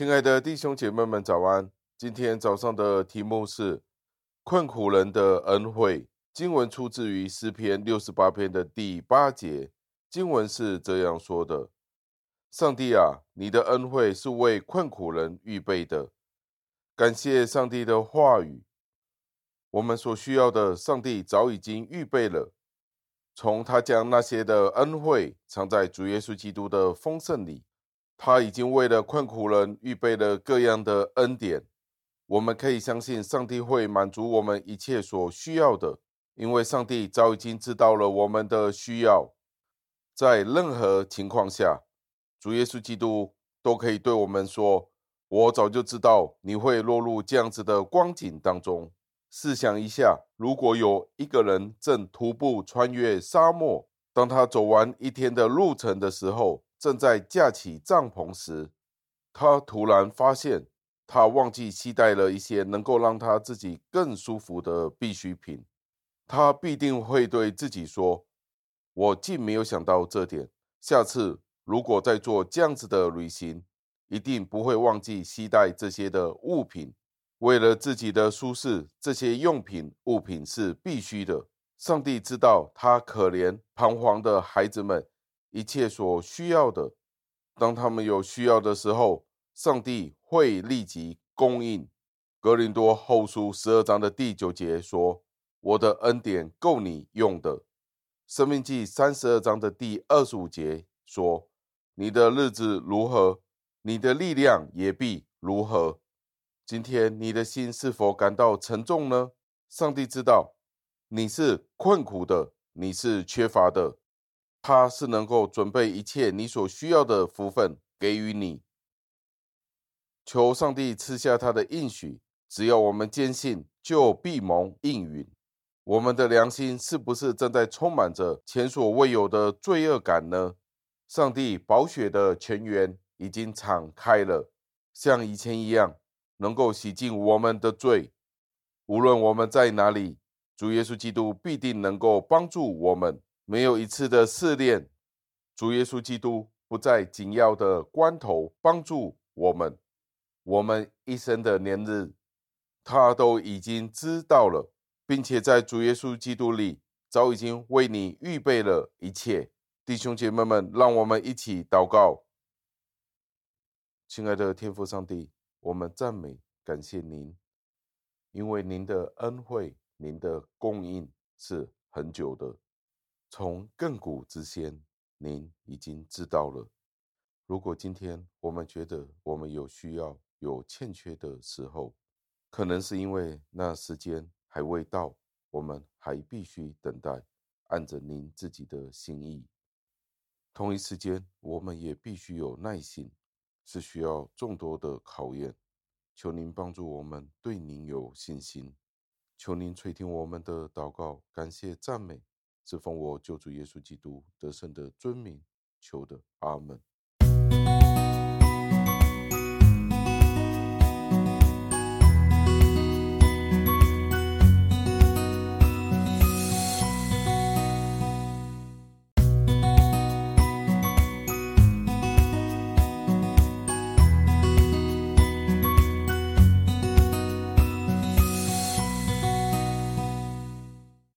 亲爱的弟兄姐妹们，早安！今天早上的题目是困苦人的恩惠。经文出自于诗篇六十八篇的第八节，经文是这样说的：“上帝啊，你的恩惠是为困苦人预备的。”感谢上帝的话语，我们所需要的，上帝早已经预备了。从他将那些的恩惠藏在主耶稣基督的丰盛里。他已经为了困苦人预备了各样的恩典，我们可以相信上帝会满足我们一切所需要的，因为上帝早已经知道了我们的需要。在任何情况下，主耶稣基督都可以对我们说：“我早就知道你会落入这样子的光景当中。”试想一下，如果有一个人正徒步穿越沙漠，当他走完一天的路程的时候，正在架起帐篷时，他突然发现他忘记携带了一些能够让他自己更舒服的必需品。他必定会对自己说：“我竟没有想到这点。下次如果再做这样子的旅行，一定不会忘记携带这些的物品。为了自己的舒适，这些用品物品是必须的。上帝知道他可怜彷徨的孩子们。”一切所需要的，当他们有需要的时候，上帝会立即供应。格林多后书十二章的第九节说：“我的恩典够你用的。”生命记三十二章的第二十五节说：“你的日子如何，你的力量也必如何。”今天你的心是否感到沉重呢？上帝知道你是困苦的，你是缺乏的。他是能够准备一切你所需要的福分给予你。求上帝赐下他的应许，只要我们坚信，就必蒙应允。我们的良心是不是正在充满着前所未有的罪恶感呢？上帝宝血的泉源已经敞开了，像以前一样，能够洗净我们的罪。无论我们在哪里，主耶稣基督必定能够帮助我们。没有一次的试炼，主耶稣基督不在紧要的关头帮助我们。我们一生的年日，他都已经知道了，并且在主耶稣基督里早已经为你预备了一切。弟兄姐妹们，让我们一起祷告。亲爱的天父上帝，我们赞美感谢您，因为您的恩惠、您的供应是很久的。从亘古之先，您已经知道了。如果今天我们觉得我们有需要、有欠缺的时候，可能是因为那时间还未到，我们还必须等待，按着您自己的心意。同一时间，我们也必须有耐心，是需要众多的考验。求您帮助我们对您有信心，求您垂听我们的祷告，感谢赞美。是奉我救主耶稣基督得胜的尊名求的，阿门。